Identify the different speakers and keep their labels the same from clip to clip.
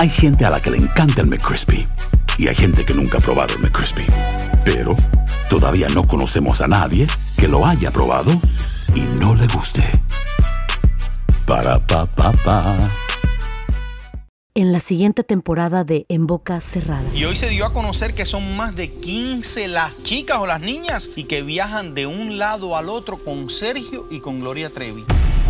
Speaker 1: Hay gente a la que le encanta el McCrispy y hay gente que nunca ha probado el McCrispy. Pero todavía no conocemos a nadie que lo haya probado y no le guste. Para pa pa pa.
Speaker 2: En la siguiente temporada de En Boca Cerrada.
Speaker 3: Y hoy se dio a conocer que son más de 15 las chicas o las niñas y que viajan de un lado al otro con Sergio y con Gloria Trevi.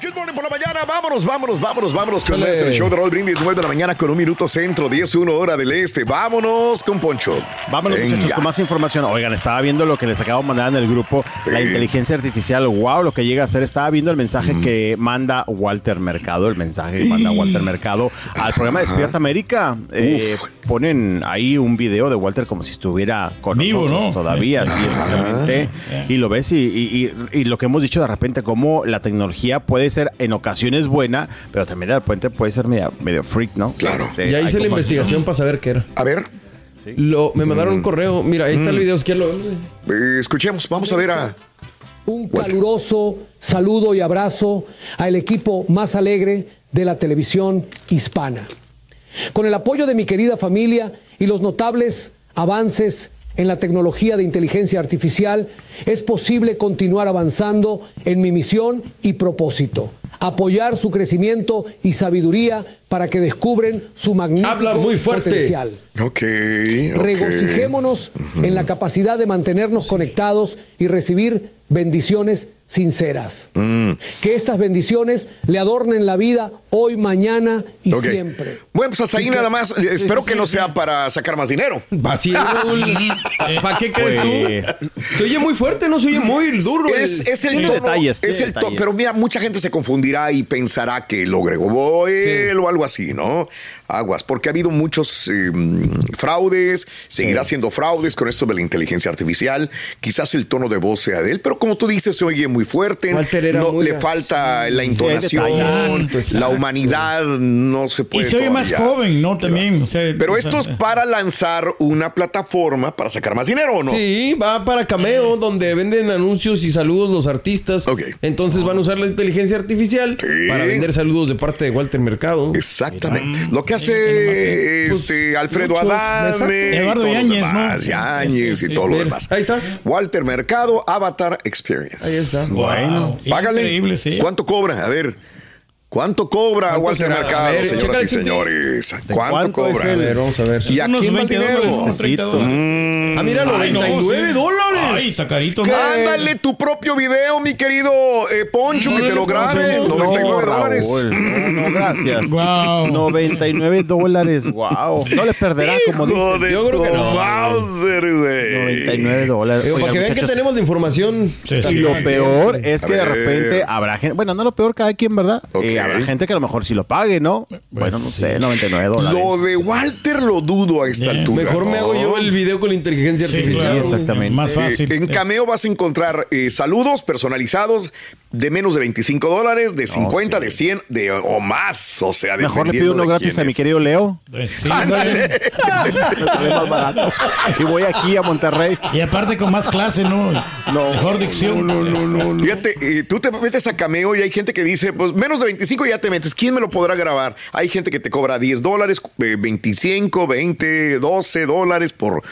Speaker 4: Good morning por la mañana. Vámonos, vámonos, vámonos, vámonos con el show de Raúl Brindis, 9 de la mañana con un minuto centro, 10, 1 hora del este. Vámonos con Poncho.
Speaker 5: Vámonos,
Speaker 4: Venga.
Speaker 5: muchachos, con más información. Oigan, estaba viendo lo que les acabo de mandar en el grupo.
Speaker 4: Sí.
Speaker 5: La inteligencia artificial, wow, lo que llega a ser. Estaba viendo el mensaje que manda Walter Mercado, el mensaje que manda Walter Mercado al programa Despierta América. Eh, ponen ahí un video de Walter como si estuviera con
Speaker 6: Vivo,
Speaker 5: nosotros
Speaker 6: ¿no?
Speaker 5: todavía,
Speaker 6: Sí,
Speaker 5: sí,
Speaker 6: sí,
Speaker 5: exactamente. Y lo ves y, y- y- y lo que hemos dicho de repente, cómo la tecnología puede ser en ocasiones buena, pero también de repente puede ser media- medio freak, ¿no?
Speaker 4: Claro.
Speaker 5: Este,
Speaker 7: Ya hice la investigación para saber qué era.
Speaker 4: A ver,
Speaker 7: Lo, me mandaron un correo. Mira, ahí está el video. ¿Quién lo ve?
Speaker 4: eh, escuchemos, vamos a ver a.
Speaker 8: Un caluroso saludo y abrazo al equipo más alegre de la televisión hispana. Con el apoyo de mi querida familia y los notables avances en la tecnología de inteligencia artificial, es posible continuar avanzando en mi misión y propósito. Apoyar su crecimiento y sabiduría para que descubren su magnífico
Speaker 7: Habla muy fuerte.
Speaker 8: potencial. Regocijémonos en la capacidad de mantenernos conectados y recibir bendiciones sinceras.
Speaker 4: Mm.
Speaker 8: Que estas bendiciones le adornen la vida hoy, mañana y siempre.
Speaker 4: Bueno, pues hasta ahí nada más. Eh, Espero que no sea para sacar más dinero.
Speaker 7: Así es, Raúl. ¿Para qué crees tú? Se oye muy fuerte, no se oye muy duro.
Speaker 4: Es,
Speaker 7: el-
Speaker 4: es el tono,
Speaker 5: detalles,
Speaker 4: es el
Speaker 5: detalles.
Speaker 4: pero mira, mucha gente se confundirá y pensará que lo agregó Boel o algo así, ¿no? Aguas, porque ha habido muchos eh, fraudes, seguirá siendo fraudes con esto de la inteligencia artificial. Quizás el tono de voz sea de él, pero como tú dices, se oye muy fuerte.
Speaker 7: Walter era
Speaker 4: no
Speaker 7: muy
Speaker 4: le
Speaker 7: así.
Speaker 4: falta la entonación, la humanidad no se
Speaker 6: Y
Speaker 4: puede.
Speaker 6: se oye más joven, ¿no? También. o sea,
Speaker 4: Pero
Speaker 6: o
Speaker 4: esto
Speaker 6: sea,
Speaker 4: es para lanzar una plataforma para sacar más dinero, ¿o no?
Speaker 7: Sí, va para Cameo, donde venden anuncios y saludos los artistas. Entonces van a usar la inteligencia artificial
Speaker 4: Sí.
Speaker 7: para vender saludos de parte de Walter Mercado.
Speaker 4: Exactamente. Lo que hace
Speaker 7: eh,
Speaker 4: este,
Speaker 7: pues,
Speaker 4: Alfredo
Speaker 7: muchos,
Speaker 4: Adame, y
Speaker 6: Eduardo Yáñez, ¿no?
Speaker 4: demás,
Speaker 6: Sí,
Speaker 4: Yáñez
Speaker 6: sí,
Speaker 4: y
Speaker 6: sí.
Speaker 4: todo lo
Speaker 7: Mira,
Speaker 4: demás.
Speaker 7: Ahí está.
Speaker 4: Walter Mercado, Avatar Experience.
Speaker 7: Ahí está.
Speaker 6: Wow.
Speaker 4: Págale.
Speaker 6: Increíble, sí.
Speaker 4: ¿Cuánto cobra? A ver. ¿Cuánto cobra
Speaker 7: ¿Cuánto
Speaker 4: Walter
Speaker 7: será?
Speaker 4: Mercado,
Speaker 7: ver,
Speaker 4: señoras y señores? ¿Cuánto,
Speaker 5: cuánto es
Speaker 4: cobra?
Speaker 7: A ver, vamos a ver.
Speaker 4: ¿Y a quién va el
Speaker 6: 20
Speaker 4: dinero?
Speaker 6: dólares, unos 30 dólares.
Speaker 7: Ah, mira,
Speaker 6: Ay, no,
Speaker 7: 99
Speaker 6: sí.
Speaker 7: dólares.
Speaker 6: Ay, está carito. ¿no?
Speaker 4: Mándale tu propio video, mi querido eh, Poncho, que te lo grabe.
Speaker 6: Poncho.
Speaker 4: 99
Speaker 5: No,
Speaker 4: dólares.
Speaker 5: Raúl, no, no, gracias.
Speaker 6: Wow.
Speaker 5: 99 dólares, wow. No le perderá, como dicen.
Speaker 4: de
Speaker 7: Yo creo que no.
Speaker 4: Bowser, güey.
Speaker 5: 99 dólares. Oigan,
Speaker 7: para que vean que tenemos la información.
Speaker 6: Sí, sí.
Speaker 5: Y lo peor es que de repente habrá gente, bueno, no lo peor cada quien, ¿verdad?
Speaker 4: Ok.
Speaker 5: Eh, habrá gente que a lo mejor sí lo pague, ¿no? bueno, no sé, 99 dólares.
Speaker 4: Lo de Walter lo dudo a esta
Speaker 6: Bien.
Speaker 4: altura.
Speaker 7: Mejor me hago yo el video con la inteligencia
Speaker 6: Sí,
Speaker 7: artificial.
Speaker 6: claro.
Speaker 5: exactamente.
Speaker 6: Más fácil.
Speaker 4: Eh, en Cameo vas a encontrar eh, saludos personalizados de menos de 25 dólares, de 50, de 100, de, o más. O sea,
Speaker 5: Mejor le pido uno gratis a mi querido Leo.
Speaker 6: Pues sí,
Speaker 5: más barato. Y voy aquí a Monterrey.
Speaker 6: Y aparte con más clase, ¿no? Mejor dicción.
Speaker 4: Fíjate, eh, tú te metes a Cameo y hay gente que dice, pues menos de 25 ya te metes. ¿Quién me lo podrá grabar? Hay gente que te cobra 10 dólares, eh, 25, 20, 12 dólares por,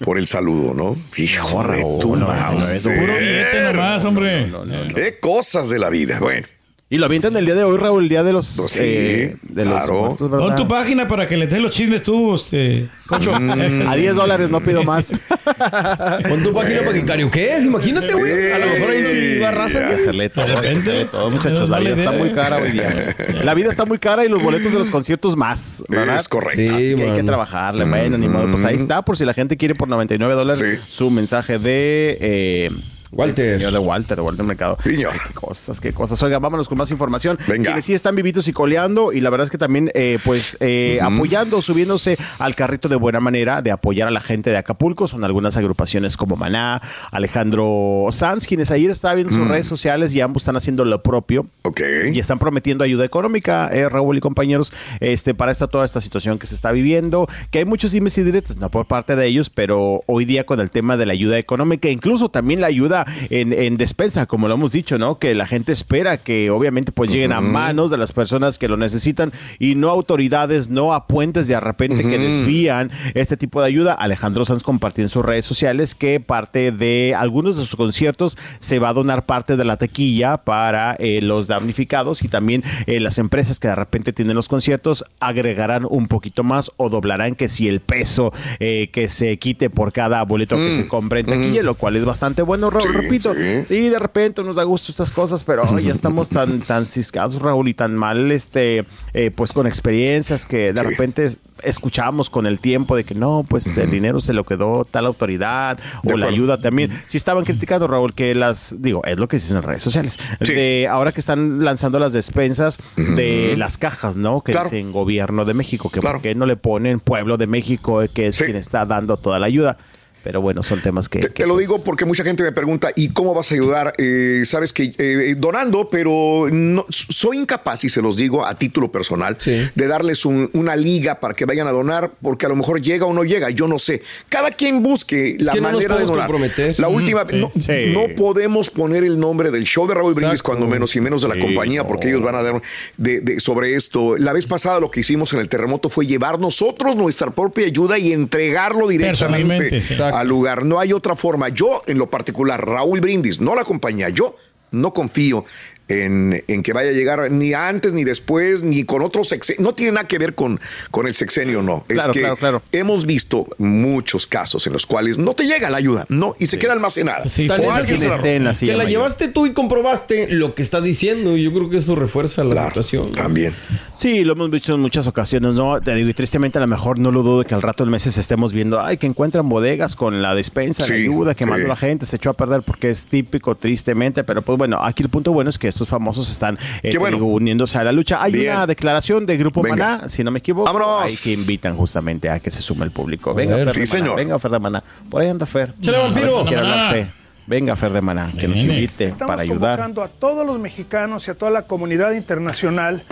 Speaker 4: por el saludo, ¿no? Hijo de tu.
Speaker 6: Puro billete nomás, hombre.
Speaker 4: Qué cosas de la vida. Bueno.
Speaker 5: Y lo avientan el día de hoy, Raúl, el día de los.
Speaker 4: Pues sí,
Speaker 5: eh, de los
Speaker 4: claro.
Speaker 9: Pon tu página para que le des los chismes tú, este, Cocho.
Speaker 5: Mm, A 10 dólares no pido más.
Speaker 7: Pon tu página para que karaoke, imagínate, güey. A lo mejor ahí sí va raza,
Speaker 5: Hay que
Speaker 7: güey.
Speaker 5: hacerle todo, hay que
Speaker 7: repente,
Speaker 5: hacerle todo, muchachos.
Speaker 7: no
Speaker 5: La vida está muy cara hoy día. La vida está muy cara y los boletos de los conciertos más, ¿verdad?
Speaker 4: Es correcto.
Speaker 5: Así que hay que trabajarle. Bueno, ni modo. Pues ahí está, por si la gente quiere por 99 dólares su mensaje de... eh,
Speaker 7: Walter.
Speaker 5: Señor de Walter, de Walter Mercado. Qué cosas, qué cosas. Oiga, vámonos con más información.
Speaker 4: Venga.
Speaker 5: Quienes sí están vivitos y coleando y la verdad es que también, eh, pues, eh, apoyando, subiéndose al carrito de buena manera de apoyar a la gente de Acapulco. Son algunas agrupaciones como Maná, Alejandro Sanz, quienes ayer estaba viendo sus
Speaker 4: Mm.
Speaker 5: redes sociales y ambos están haciendo lo propio.
Speaker 4: Ok.
Speaker 5: Y están prometiendo ayuda económica, eh, Raúl y compañeros, este, para esta, toda esta situación que se está viviendo, que hay muchos dimes y diretes, no por parte de ellos, pero hoy día con el tema de la ayuda económica, incluso también la ayuda en, en despensa, como lo hemos dicho, ¿no? Que la gente espera que obviamente pues lleguen a manos de las personas que lo necesitan y no autoridades, no a puentes de repente que desvían este tipo de ayuda. Alejandro Sanz compartió en sus redes sociales que parte de algunos de sus conciertos se va a donar parte de la taquilla para eh, los damnificados y también eh, las empresas que de repente tienen los conciertos agregarán un poquito más o doblarán que si el peso eh, que se quite por cada boleto que
Speaker 4: Mm,
Speaker 5: se compre en taquilla, lo cual es bastante bueno, Repito. Sí. de repente nos da gusto estas cosas, pero oh, ya estamos tan, tan ciscados, Raúl, y tan mal, este, eh, pues con experiencias que de repente es- escuchamos con el tiempo de que no, pues el dinero se lo quedó tal autoridad o la ayuda también. Sí estaban criticando, Raúl, que las, digo, es lo que dicen en redes sociales, de ahora que están lanzando las despensas de las cajas, ¿no? Que
Speaker 4: Claro.
Speaker 5: dicen gobierno de México, que por qué no le ponen pueblo de México, que es quien está dando toda la ayuda. Pero bueno, son temas que...
Speaker 4: Te, te lo digo porque mucha gente me pregunta, ¿y cómo vas a ayudar? Eh, Sabes que eh, donando, pero no, soy incapaz, y se los digo a título personal, de darles un- una liga para que vayan a donar, porque a lo mejor llega o no llega, yo no sé. Cada quien busque
Speaker 7: Es
Speaker 4: la
Speaker 7: que no nos
Speaker 4: manera de donar.
Speaker 7: comprometer.
Speaker 4: La última,
Speaker 7: sí.
Speaker 4: no,
Speaker 7: Sí.
Speaker 4: no podemos poner el nombre del show de Raúl Brindis,
Speaker 7: Exacto.
Speaker 4: cuando menos y menos de la
Speaker 7: Sí,
Speaker 4: compañía,
Speaker 7: no.
Speaker 4: porque ellos van a dar de, de- sobre esto. La vez pasada lo que hicimos en el terremoto fue llevar nosotros nuestra propia ayuda y entregarlo directamente
Speaker 9: Personalmente, sí. Exacto.
Speaker 4: Al lugar. No hay otra forma. Yo, en lo particular, Raúl Brindis, no la compañía, yo no confío en, en que vaya a llegar ni antes, ni después, ni con otro sexenio. No tiene nada que ver con, con el sexenio, no.
Speaker 5: Claro,
Speaker 4: es que
Speaker 5: claro, claro.
Speaker 4: hemos visto muchos casos en los cuales no te llega la ayuda, no, y se queda almacenada.
Speaker 7: Tan
Speaker 4: O
Speaker 7: es
Speaker 4: alguien
Speaker 7: así
Speaker 4: se la
Speaker 7: que la llevaste tú y comprobaste lo que estás diciendo y yo creo que eso refuerza la situación.
Speaker 4: También.
Speaker 5: Sí, lo hemos visto en muchas ocasiones, ¿no? Te digo, y tristemente a lo mejor no lo dudo que al rato del meses estemos viendo, ay, que encuentran bodegas con la despensa, la
Speaker 4: Sí,
Speaker 5: ayuda que
Speaker 4: sí.
Speaker 5: mandó la gente, se echó a perder porque es típico, tristemente, pero pues bueno, aquí el punto bueno es que estos famosos están eh, te digo, uniéndose a la lucha. Hay
Speaker 4: Bien.
Speaker 5: una declaración de Grupo
Speaker 4: Venga.
Speaker 5: Maná, si no me equivoco,
Speaker 4: Vámonos.
Speaker 5: ahí que invitan justamente a que se sume el público.
Speaker 4: A
Speaker 5: Venga,
Speaker 4: ver.
Speaker 5: Fer de
Speaker 4: Sí,
Speaker 5: Maná,
Speaker 4: señor.
Speaker 5: venga, Fer de Maná. Por ahí anda Fer. Ver
Speaker 9: vampiro.
Speaker 5: si quiere hablar
Speaker 9: Maná.
Speaker 5: Fe. Venga, Fer de Maná, que nos invite
Speaker 10: Estamos
Speaker 5: para ayudar.
Speaker 10: convocando a todos los mexicanos y a toda la comunidad internacional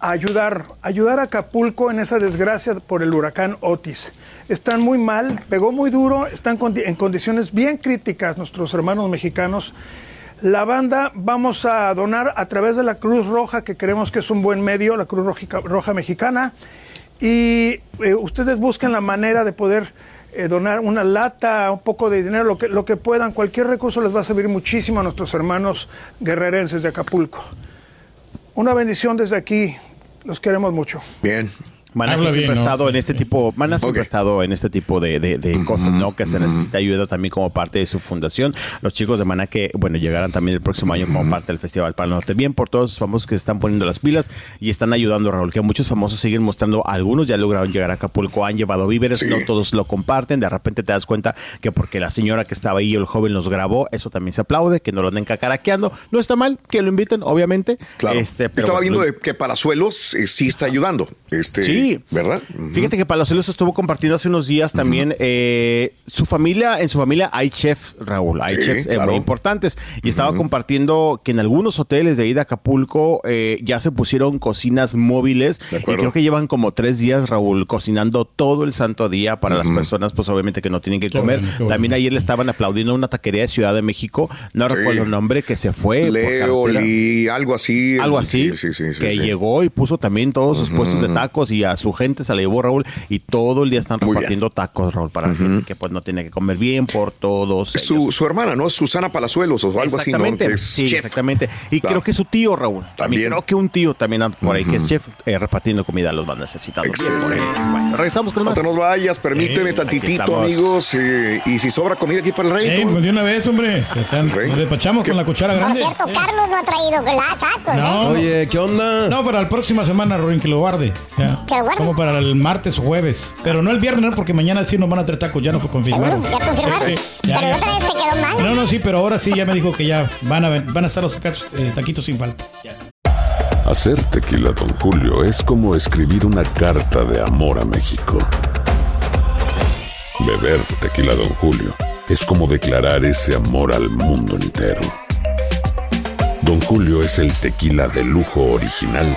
Speaker 10: a ayudar, ayudar a Acapulco en esa desgracia por el huracán Otis. Están muy mal, pegó muy duro, están en condiciones bien críticas nuestros hermanos mexicanos. La banda vamos a donar a través de la Cruz Roja, que creemos que es un buen medio, la Cruz Roja, Mexicana. Y eh, ustedes busquen la manera de poder eh, donar una lata, un poco de dinero, lo que, lo que puedan. Cualquier recurso les va a servir muchísimo a nuestros hermanos guerrerenses de Acapulco. Una bendición desde aquí. Los queremos mucho.
Speaker 4: Bien.
Speaker 5: Maná que siempre
Speaker 10: bien,
Speaker 5: ha
Speaker 10: ¿no?
Speaker 5: estado en este tipo, Maná siempre ha estado en este tipo de, de- de cosas, ¿no? Que se necesita ayuda también como parte de su fundación. Los chicos de Maná que, bueno, llegarán también el próximo año como parte del Festival Pal Norte. Bien por todos los famosos que se están poniendo las pilas y están ayudando, Raúl, que muchos famosos siguen mostrando, algunos ya lograron llegar a Acapulco, han llevado víveres, no todos lo comparten, de repente te das cuenta que porque la señora que estaba ahí o el joven los grabó, eso también se aplaude, que no lo anden cacaraqueando. No está mal que lo inviten, obviamente.
Speaker 4: Claro.
Speaker 5: Este, pero
Speaker 4: Estaba viendo de que Palazuelos eh, sí está ayudando. Este,
Speaker 5: Sí.
Speaker 4: ¿Verdad?
Speaker 5: Fíjate que Palazuelos estuvo compartiendo hace unos días también eh, su familia, en su familia hay chefs, Raúl, hay
Speaker 4: Sí,
Speaker 5: chefs eh,
Speaker 4: claro.
Speaker 5: muy importantes. Y estaba compartiendo que en algunos hoteles de ahí de Acapulco eh, ya se pusieron cocinas móviles y creo que llevan como tres días, Raúl, cocinando todo el santo día para las personas, pues obviamente que no tienen que
Speaker 9: Qué
Speaker 5: comer.
Speaker 9: bueno, qué bueno.
Speaker 5: También ayer le estaban aplaudiendo una taquería de Ciudad de México, no
Speaker 4: Sí.
Speaker 5: recuerdo el nombre, que se fue.
Speaker 4: Leo. Lee, algo así.
Speaker 5: Algo así,
Speaker 4: Sí, sí, sí, sí,
Speaker 5: que
Speaker 4: sí.
Speaker 5: llegó y puso también todos sus puestos de tacos y a a su gente se la llevó Raúl y todo el día están repartiendo tacos, Raúl, para la gente que pues no tiene que comer bien por todos.
Speaker 4: Su, su hermana, ¿no? Susana Palazuelos o algo así, ¿no?
Speaker 5: Exactamente,
Speaker 4: Que es
Speaker 5: sí,
Speaker 4: chef.
Speaker 5: exactamente. Y
Speaker 4: Claro.
Speaker 5: creo que su tío, Raúl. También. Creo que un tío también por ahí que es chef eh, repartiendo comida a los más necesitados. Bien por ellos. Bueno, regresamos con
Speaker 4: No
Speaker 5: más.
Speaker 4: te nos vayas, permíteme
Speaker 5: aquí
Speaker 4: tantitito, amigos. eh, y si sobra comida aquí para el rey.
Speaker 9: Ey,
Speaker 4: tú-
Speaker 9: pues de una vez, hombre. Que sean- nos despachamos con la cuchara
Speaker 11: Por
Speaker 9: grande.
Speaker 11: cierto, Carlos no ha traído tacos,
Speaker 9: No.
Speaker 11: ¿eh?
Speaker 7: Oye, ¿qué onda?
Speaker 9: No, para la próxima semana, Rorín, que lo guarde. Ya. Como para el martes o jueves. Pero no el viernes, ¿no? porque mañana sí nos van a traer tacos. Ya nos confirmaron.
Speaker 11: ¿Seguro? ¿Ya confirmaron?
Speaker 9: Sí, sí. Ya,
Speaker 11: Pero
Speaker 9: ya.
Speaker 11: otra vez te quedó mal.
Speaker 9: No, no, sí, pero ahora sí ya me dijo que ya van a, van a estar los tacos- eh, taquitos sin falta.
Speaker 12: Hacer tequila, Don Julio, es como escribir una carta de amor a México. Beber tequila, Don Julio, es como declarar ese amor al mundo entero. Don Julio es el tequila de lujo original,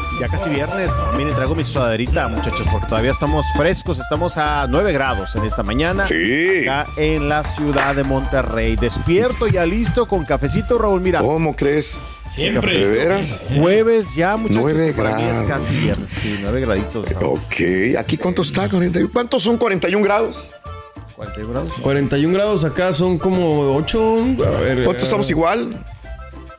Speaker 5: Ya casi viernes. Miren, traigo mi sudaderita, muchachos, porque todavía estamos frescos. Estamos a 9 grados en esta mañana.
Speaker 4: Sí.
Speaker 5: Acá en la ciudad de Monterrey. Despierto, ya listo, con cafecito, Raúl. Mira.
Speaker 4: ¿Cómo crees?
Speaker 9: Siempre.
Speaker 4: ¿De veras?
Speaker 5: Jueves ya, muchachos.
Speaker 4: Nueve
Speaker 5: que para mí es
Speaker 4: grados.
Speaker 5: casi viernes. Sí, 9 graditos. Raúl.
Speaker 4: Ok, ¿aquí cuánto está? 41. ¿Cuántos son 41 grados?
Speaker 5: 41 grados.
Speaker 7: 41 grados acá son como 8. A ver,
Speaker 4: ¿Cuántos estamos igual?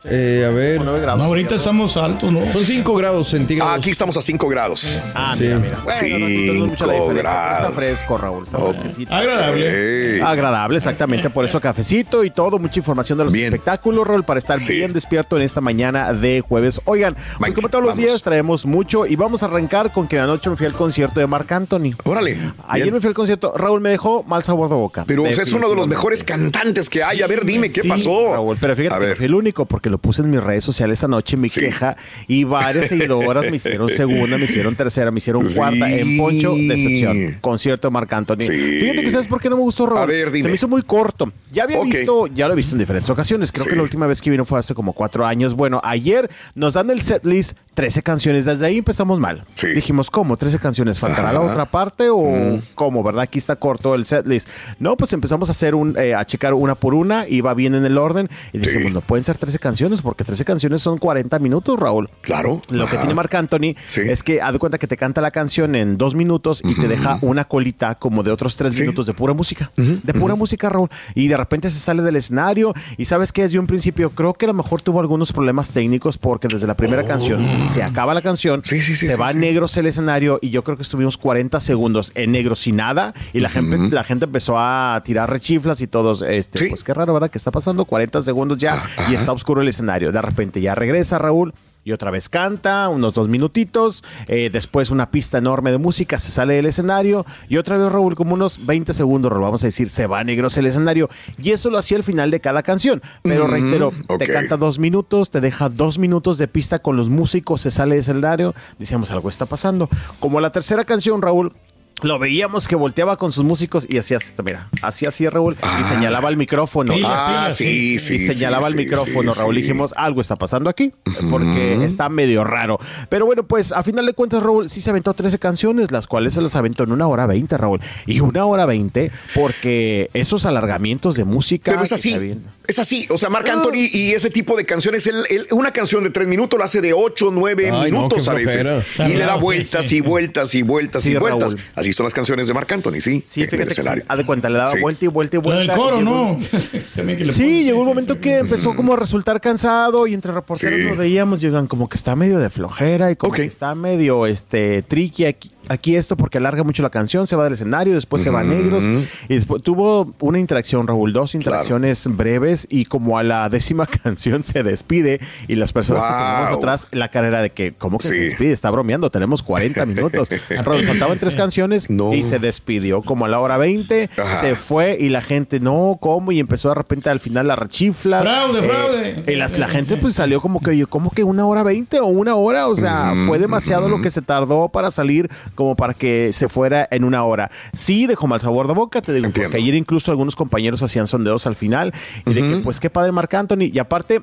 Speaker 7: Eh, a ver.
Speaker 5: Grados.
Speaker 9: No, ahorita estamos altos, ¿no?
Speaker 7: Son 5 grados centígrados.
Speaker 4: Ah, aquí estamos a 5 grados.
Speaker 5: Ah,
Speaker 7: Sí.
Speaker 5: mira, mira. Bueno, no, no diferencia. Está
Speaker 4: grados.
Speaker 5: fresco, Raúl. Está fresquecito.
Speaker 9: Agradable.
Speaker 5: Agradable, exactamente. Por eso cafecito y todo, mucha información de los
Speaker 4: Bien.
Speaker 5: espectáculos, Raúl, para estar
Speaker 4: Sí.
Speaker 5: bien despierto en esta mañana de jueves. Oigan, pues como todos los
Speaker 4: vamos.
Speaker 5: días traemos mucho y vamos a arrancar con que anoche me fui al concierto de Marc Anthony.
Speaker 4: Órale.
Speaker 5: Ayer
Speaker 4: bien.
Speaker 5: me fui al concierto, Raúl me dejó mal sabor de boca.
Speaker 4: Pero o sea, es uno de los mejores cantantes que hay. A ver, dime, ¿qué pasó?
Speaker 5: Raúl, pero fíjate que fui el único porque lo puse en mis redes sociales anoche, mi
Speaker 4: Sí.
Speaker 5: queja, y varias seguidoras me hicieron segunda, me hicieron tercera, me hicieron
Speaker 4: Sí.
Speaker 5: cuarta. En Poncho, decepción. Concierto de Marc Anthony.
Speaker 4: Sí.
Speaker 5: Fíjate que sabes por qué no me gustó, Raúl.
Speaker 4: A ver, dime.
Speaker 5: Se me hizo muy corto. Ya había visto, ya lo he visto en diferentes ocasiones. Creo que la última vez que vino fue hace como cuatro años. Bueno, ayer nos dan el setlist 13 canciones. Desde ahí empezamos mal.
Speaker 4: Sí.
Speaker 5: Dijimos, ¿cómo? ¿13 canciones? ¿Faltará la otra parte o cómo? ¿Verdad? Aquí está corto el setlist. No, pues empezamos a hacer un, eh, a checar una por una, iba bien en el orden. Y dijimos,
Speaker 4: Sí.
Speaker 5: no pueden ser 13 canciones porque 13 canciones son 40 minutos, Raúl.
Speaker 4: Claro.
Speaker 5: Lo que tiene Marc Anthony
Speaker 4: Sí.
Speaker 5: es que haz de cuenta que te canta la canción en dos minutos y te deja una colita como de otros tres minutos de pura música. De pura música, Raúl. Y de repente se sale del escenario y sabes que desde un principio creo que a lo mejor tuvo algunos problemas técnicos porque desde la primera canción se acaba la canción.
Speaker 4: Sí, sí, sí,
Speaker 5: se va a negros el escenario y yo creo que estuvimos 40 segundos en negro sin nada y la, gente, la gente empezó a tirar rechiflas y todos, este, pues qué raro, ¿verdad? ¿Qué está pasando? 40 segundos ya y está oscuro el escenario. De repente ya regresa Raúl. Y otra vez canta, unos dos minutitos, eh, después una pista enorme de música, se sale del escenario y otra vez Raúl, como unos 20 segundos, Raúl, vamos a decir, se va negros el escenario. Y eso lo hacía al final de cada canción. Pero
Speaker 4: Ujú,
Speaker 5: reitero, te canta dos minutos, te deja dos minutos de pista con los músicos, se sale del escenario, decíamos, algo está pasando. Como la tercera canción, Raúl, lo veíamos que volteaba con sus músicos y hacía esto, mira, hacía así Raúl y señalaba el micrófono.
Speaker 4: Ah,
Speaker 5: Y-
Speaker 4: sí, sí,
Speaker 5: Y señalaba
Speaker 4: sí,
Speaker 5: el
Speaker 4: sí,
Speaker 5: micrófono,
Speaker 4: sí,
Speaker 5: Raúl.
Speaker 4: sí.
Speaker 5: Y dijimos, algo está pasando aquí, porque está medio raro. Pero bueno, pues a final de cuentas, Raúl, sí se aventó 13 canciones, las cuales se las aventó en una hora 20, Raúl. Y una hora 20, porque esos alargamientos de música.
Speaker 4: Pero es así. Es así. O sea, Marc Anthony y ese tipo de canciones, él- él- una canción de tres minutos la hace de ocho, nueve
Speaker 7: Ay, no,
Speaker 4: minutos a veces.
Speaker 7: flojera.
Speaker 4: Y le da vueltas
Speaker 9: sí.
Speaker 4: y vueltas y vueltas
Speaker 5: Sí,
Speaker 4: y vueltas.
Speaker 5: Raúl.
Speaker 4: Así son las canciones de Marc Anthony, sí.
Speaker 5: Sí,
Speaker 4: en el
Speaker 5: fíjate que sí,
Speaker 4: escenario.
Speaker 5: haz de cuenta, le daba
Speaker 4: Sí.
Speaker 5: vuelta y vuelta y vuelta.
Speaker 9: del coro,
Speaker 5: y llegó-
Speaker 9: ¿no? Se
Speaker 5: Sí, llegó un momento que empezó como a resultar cansado y entre reporteros
Speaker 4: Sí.
Speaker 5: nos veíamos, llegan como que está medio de flojera y como que está medio este tricky aquí, aquí esto porque alarga mucho la canción, se va del escenario, después se va a negros. Y después tuvo una interacción, Raúl, dos interacciones breves y como a la décima canción se despide y las personas que tenemos atrás, la carrera de que, ¿cómo que se despide? Está bromeando, tenemos 40 minutos. Raúl, faltaban tres canciones y se despidió como a la hora 20,
Speaker 4: Ajá.
Speaker 5: se fue y la gente, no, ¿cómo? Y empezó de repente al final la rechifla.
Speaker 9: Fraude, fraude.
Speaker 5: Y las- la gente pues salió como que, oye, ¿cómo que una hora 20 o una hora? O sea, fue demasiado lo que se tardó para salir como para que se fuera en una hora. Sí, dejó mal sabor de boca, te digo, porque ayer incluso algunos compañeros hacían sondeos al final y de que, pues qué padre Marc Anthony. Y aparte,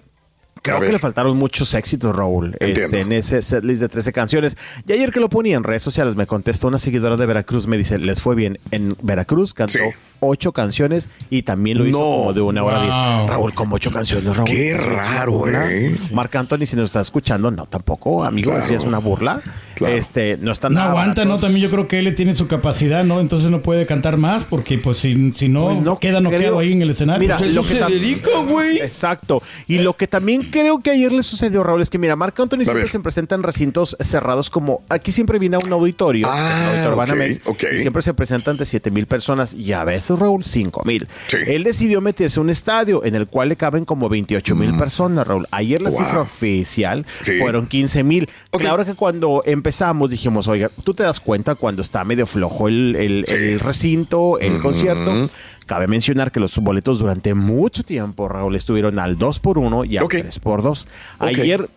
Speaker 5: Creo que le faltaron muchos éxitos, Raúl, este, en ese setlist de 13 canciones. Y ayer que lo ponía en redes sociales, me contestó una seguidora de Veracruz, me dice, les fue bien. En Veracruz cantó ocho canciones y también lo hizo como de una hora diez.
Speaker 4: Wow.
Speaker 5: Raúl, como ocho canciones, Raúl.
Speaker 4: Qué
Speaker 5: ¿Es una
Speaker 4: raro? ¿eh?
Speaker 5: Marc Anthony, si nos está escuchando, no, tampoco, amigo,
Speaker 9: Claro.
Speaker 5: si es una burla. Este, no está
Speaker 9: No
Speaker 5: nada
Speaker 9: aguanta. ¿no? También yo creo que él tiene su capacidad, ¿no? Entonces no puede cantar más porque, pues, si, si no, queda noqueado
Speaker 5: creo-
Speaker 9: ahí en el escenario.
Speaker 5: Mira,
Speaker 9: Pues
Speaker 5: lo
Speaker 9: eso
Speaker 5: que
Speaker 9: se dedica, güey.
Speaker 5: Exacto. Y lo que también creo que ayer le sucedió, Raúl, es que mira, Marc Anthony siempre se presenta en recintos cerrados como aquí siempre viene a un auditorio,
Speaker 4: Ah,
Speaker 5: el auditorio
Speaker 4: ok,
Speaker 5: Banamex,
Speaker 4: ok.
Speaker 5: y siempre se presenta ante 7 mil personas y a veces, Raúl, 5 mil. Él decidió meterse a un estadio en el cual le caben como 28 mil personas, Raúl. Ayer la
Speaker 4: Mm. Wow.
Speaker 5: cifra oficial
Speaker 4: Sí.
Speaker 5: fueron 15 mil. Claro que cuando empezamos dijimos, oiga, tú te das cuenta cuando está medio flojo el, el- el recinto, el concierto. Cabe mencionar que los boletos durante mucho tiempo, Raúl, estuvieron al 2 por 1 y al 3 por 2
Speaker 4: Ok.
Speaker 5: Ayer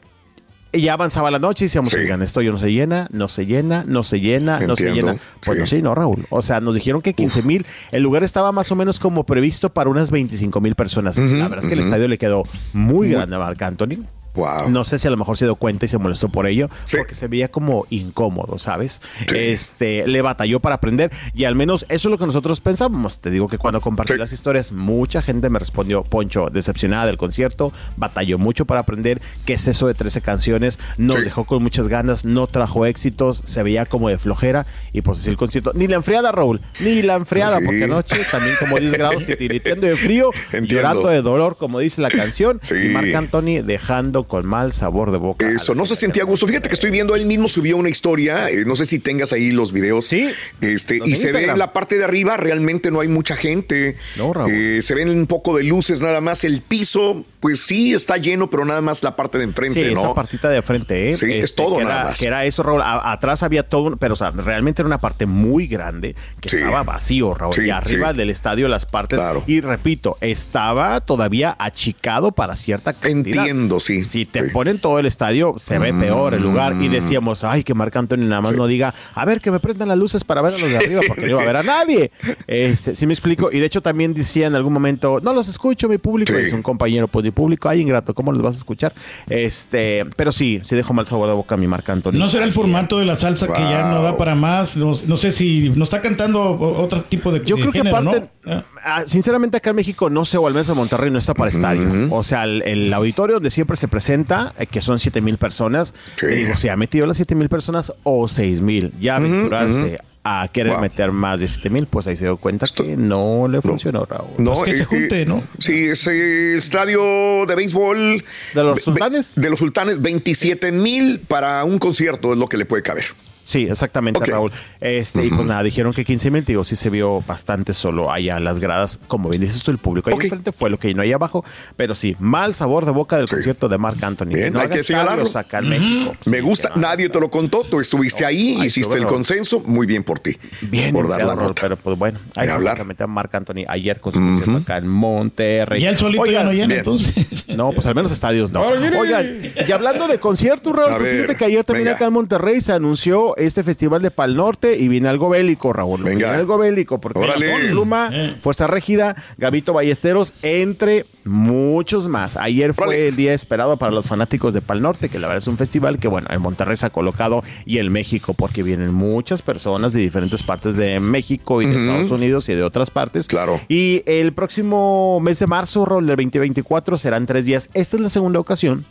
Speaker 5: ya avanzaba la noche y decíamos, oigan, esto yo no se llena, no se llena, no se llena, no se llena. Pues
Speaker 4: sí.
Speaker 5: no, sí, no, Raúl. O sea, nos dijeron que 15 mil, el lugar estaba más o menos como previsto para unas 25 mil personas. la verdad es que el estadio le quedó muy grande a Marc Anthony.
Speaker 4: Wow.
Speaker 5: No sé si a lo mejor se dio cuenta y se molestó por ello, porque se veía como incómodo, ¿sabes? Este, le batalló para aprender y al menos eso es lo que nosotros pensábamos. Te digo que cuando compartí las historias, mucha gente me respondió, Poncho, decepcionada del concierto, batalló mucho para aprender qué es eso de 13 canciones, nos dejó con muchas ganas, no trajo éxitos, se veía como de flojera y pues así el concierto. Ni la enfriada, Raúl, ni la enfriada, porque anoche también como 10 grados titiriteando de frío,
Speaker 4: Entiendo.
Speaker 5: llorando de dolor, como dice la canción, y Marc Anthony dejando con mal sabor de boca.
Speaker 4: Eso, no se sentía a gusto. Fíjate que estoy viendo, él mismo subió una historia, eh, no sé si tengas ahí los videos. Sí. Este,
Speaker 5: Los
Speaker 4: y se ve en la parte de arriba, realmente no hay mucha gente. Eh, se ven un poco de luces nada más. El piso, pues sí, está lleno, pero nada más la parte de enfrente,
Speaker 5: Sí,
Speaker 4: ¿no?
Speaker 5: esa partita de frente, ¿eh?
Speaker 4: Sí, es
Speaker 5: Este,
Speaker 4: todo
Speaker 5: que
Speaker 4: nada
Speaker 5: era,
Speaker 4: más.
Speaker 5: Que era eso, Raúl. A- atrás había todo, pero o sea, realmente era una parte muy grande que estaba vacío, Raúl.
Speaker 4: Sí,
Speaker 5: y arriba
Speaker 4: sí.
Speaker 5: del estadio las partes. Y repito, estaba todavía achicado para cierta cantidad.
Speaker 4: Entiendo, sí.
Speaker 5: Si te ponen todo el estadio, se ve peor el lugar.
Speaker 4: Mm.
Speaker 5: Y decíamos, ay, que Marc Anthony nada más no diga, a ver, que me prendan las luces para ver a los de arriba, porque no iba a ver a nadie. Este, sí me explico. Y de hecho también decía en algún momento, no los escucho, mi público.
Speaker 4: Sí.
Speaker 5: Es un compañero, pues público, ay, ingrato, ¿cómo los vas a escuchar? Este, pero sí, sí dejó mal sabor de boca a mi Marc Anthony.
Speaker 9: No será el formato de la salsa que ya no da para más. No, no sé si nos está cantando otro tipo de
Speaker 5: Yo
Speaker 9: de
Speaker 5: creo que aparte,
Speaker 9: ¿no?
Speaker 5: ah, sinceramente acá en México no sé, o al menos en Monterrey no está para estadio. O sea, el, el auditorio donde siempre se presenta, eh, que son 7 mil personas, te digo, si ha metido las 7 mil personas o 6 mil, ya aventurarse
Speaker 4: ujú.
Speaker 5: A querer
Speaker 4: Wow.
Speaker 5: meter más de 7 mil, pues ahí se dio cuenta que no le funcionó, Raúl.
Speaker 4: No, eh, eh, Sí, ese estadio de béisbol.
Speaker 5: ¿De los sultanes?
Speaker 4: De los sultanes, 27 mil para un concierto es lo que le puede caber.
Speaker 5: Sí, exactamente, Raúl. Este, Y pues nada, dijeron que 15 mil, digo, sí se vio bastante solo allá en las gradas, como bien dices tú, el público ahí enfrente fue lo que no ahí abajo, pero sí, mal sabor de boca del concierto de Marc Anthony.
Speaker 4: Bien,
Speaker 5: no
Speaker 4: hay que señalarlo.
Speaker 5: acá en México.
Speaker 4: Me gusta, nadie te lo contó, tú estuviste ahí,
Speaker 5: ahí
Speaker 4: hiciste el consenso, muy bien por ti.
Speaker 5: Bien,
Speaker 4: por dar la nota.
Speaker 5: pero pues bueno, ahí se
Speaker 4: hablar.
Speaker 5: a Marc Anthony ayer con su concierto acá en Monterrey.
Speaker 9: Y él solito ya no llena, entonces.
Speaker 5: No, pues al menos estadios no. Oigan, y hablando de conciertos, Raúl, pues fíjate que ayer también acá en Monterrey se anunció este festival de Pal Norte y viene algo bélico, Raúl. Viene algo bélico, porque
Speaker 4: Órale.
Speaker 5: Pluma, Fuerza Régida, Gabito Ballesteros, entre muchos más. Ayer fue el día esperado para los fanáticos de Pal Norte, que la verdad es un festival que, bueno, en Monterrey se ha colocado y en México, porque vienen muchas personas de diferentes partes de México y de. Estados Unidos y de otras partes.
Speaker 4: Claro.
Speaker 5: Y el próximo mes de marzo, Raúl, del 2024, serán tres días. Esta es la segunda ocasión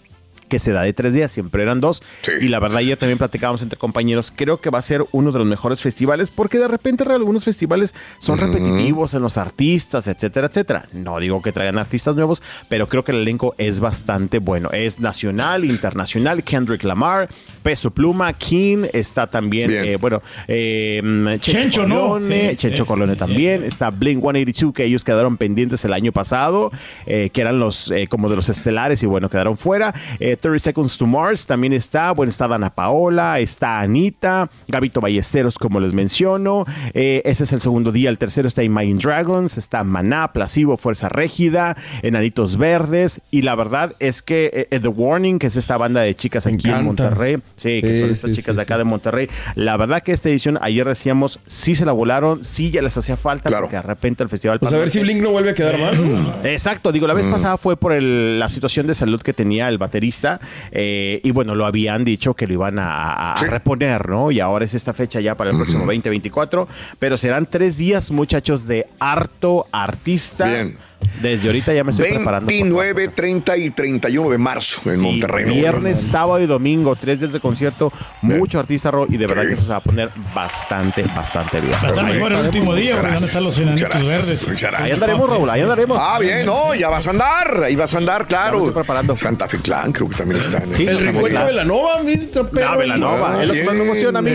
Speaker 5: que se da de tres días, siempre eran dos. Y la verdad, ayer también platicábamos entre compañeros, creo que va a ser uno de los mejores festivales porque de repente algunos festivales son repetitivos en los artistas, etcétera, etcétera. No digo que traigan artistas nuevos, pero creo que el elenco es bastante bueno. Es nacional, internacional, Kendrick Lamar, Peso Pluma, King, está también, eh, bueno, eh,
Speaker 9: Chencho, ¿no?
Speaker 5: Corleone,
Speaker 9: Eh,
Speaker 5: Chencho
Speaker 9: eh,
Speaker 5: Corleone
Speaker 9: eh,
Speaker 5: también, está Blink 182 que ellos quedaron pendientes el año pasado, eh, que eran los eh, como de los estelares y bueno, quedaron fuera. Eh, 30 Seconds to Mars también está, bueno, está Dana Paola, está Anita, Gabito Ballesteros como les menciono, eh, ese es el segundo día, el tercero está Imagine Dragons, está Maná, Placebo, Fuerza Régida, Enanitos Verdes y la verdad es que eh, The Warning, que es esta banda de chicas aquí en. Monterrey, sí, que son estas
Speaker 7: sí,
Speaker 5: chicas
Speaker 7: sí,
Speaker 5: de acá de Monterrey, la verdad que esta edición, ayer decíamos, sí se la volaron, sí ya les hacía falta, porque de repente el festival...
Speaker 7: Pues a ver si Blink no vuelve a quedar mal.
Speaker 5: Exacto, digo, la vez
Speaker 7: Mm.
Speaker 5: pasada fue por el- la situación de salud que tenía el baterista eh, y bueno, lo habían dicho que lo iban a, a- a reponer, ¿no? Y ahora es esta fecha ya para el próximo 2024, pero serán tres días, muchachos, de harto artista.
Speaker 4: Bien.
Speaker 5: Desde ahorita ya me estoy preparando. por
Speaker 4: 29, 30 y 31 de marzo en
Speaker 5: Sí,
Speaker 4: Monterrey.
Speaker 5: Viernes,
Speaker 4: León.
Speaker 5: sábado y domingo, tres días de concierto, mucho artista rock y de verdad que eso se va a poner bastante, bastante bien.
Speaker 9: Va a estar mejor el último día, porque van a estar los enanitos verdes.
Speaker 5: Ahí andaremos, Raúl, ahí andaremos.
Speaker 4: Ah, bien, no, ya vas a andar, ahí vas a andar, claro. preparando. Santa Fe Clan creo que también está en
Speaker 5: Sí,
Speaker 7: el recuento
Speaker 5: Clan.
Speaker 7: de la Nova, mi trapero.
Speaker 5: Ah, Velanova, es lo que más me emociona a mí,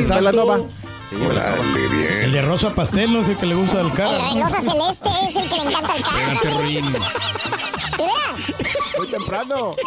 Speaker 9: El de rosa pastel, no sé qué le gusta al cara.
Speaker 11: El rosa celeste es el que le encanta al cara.
Speaker 9: Espérate, Ruin.
Speaker 5: Muy temprano.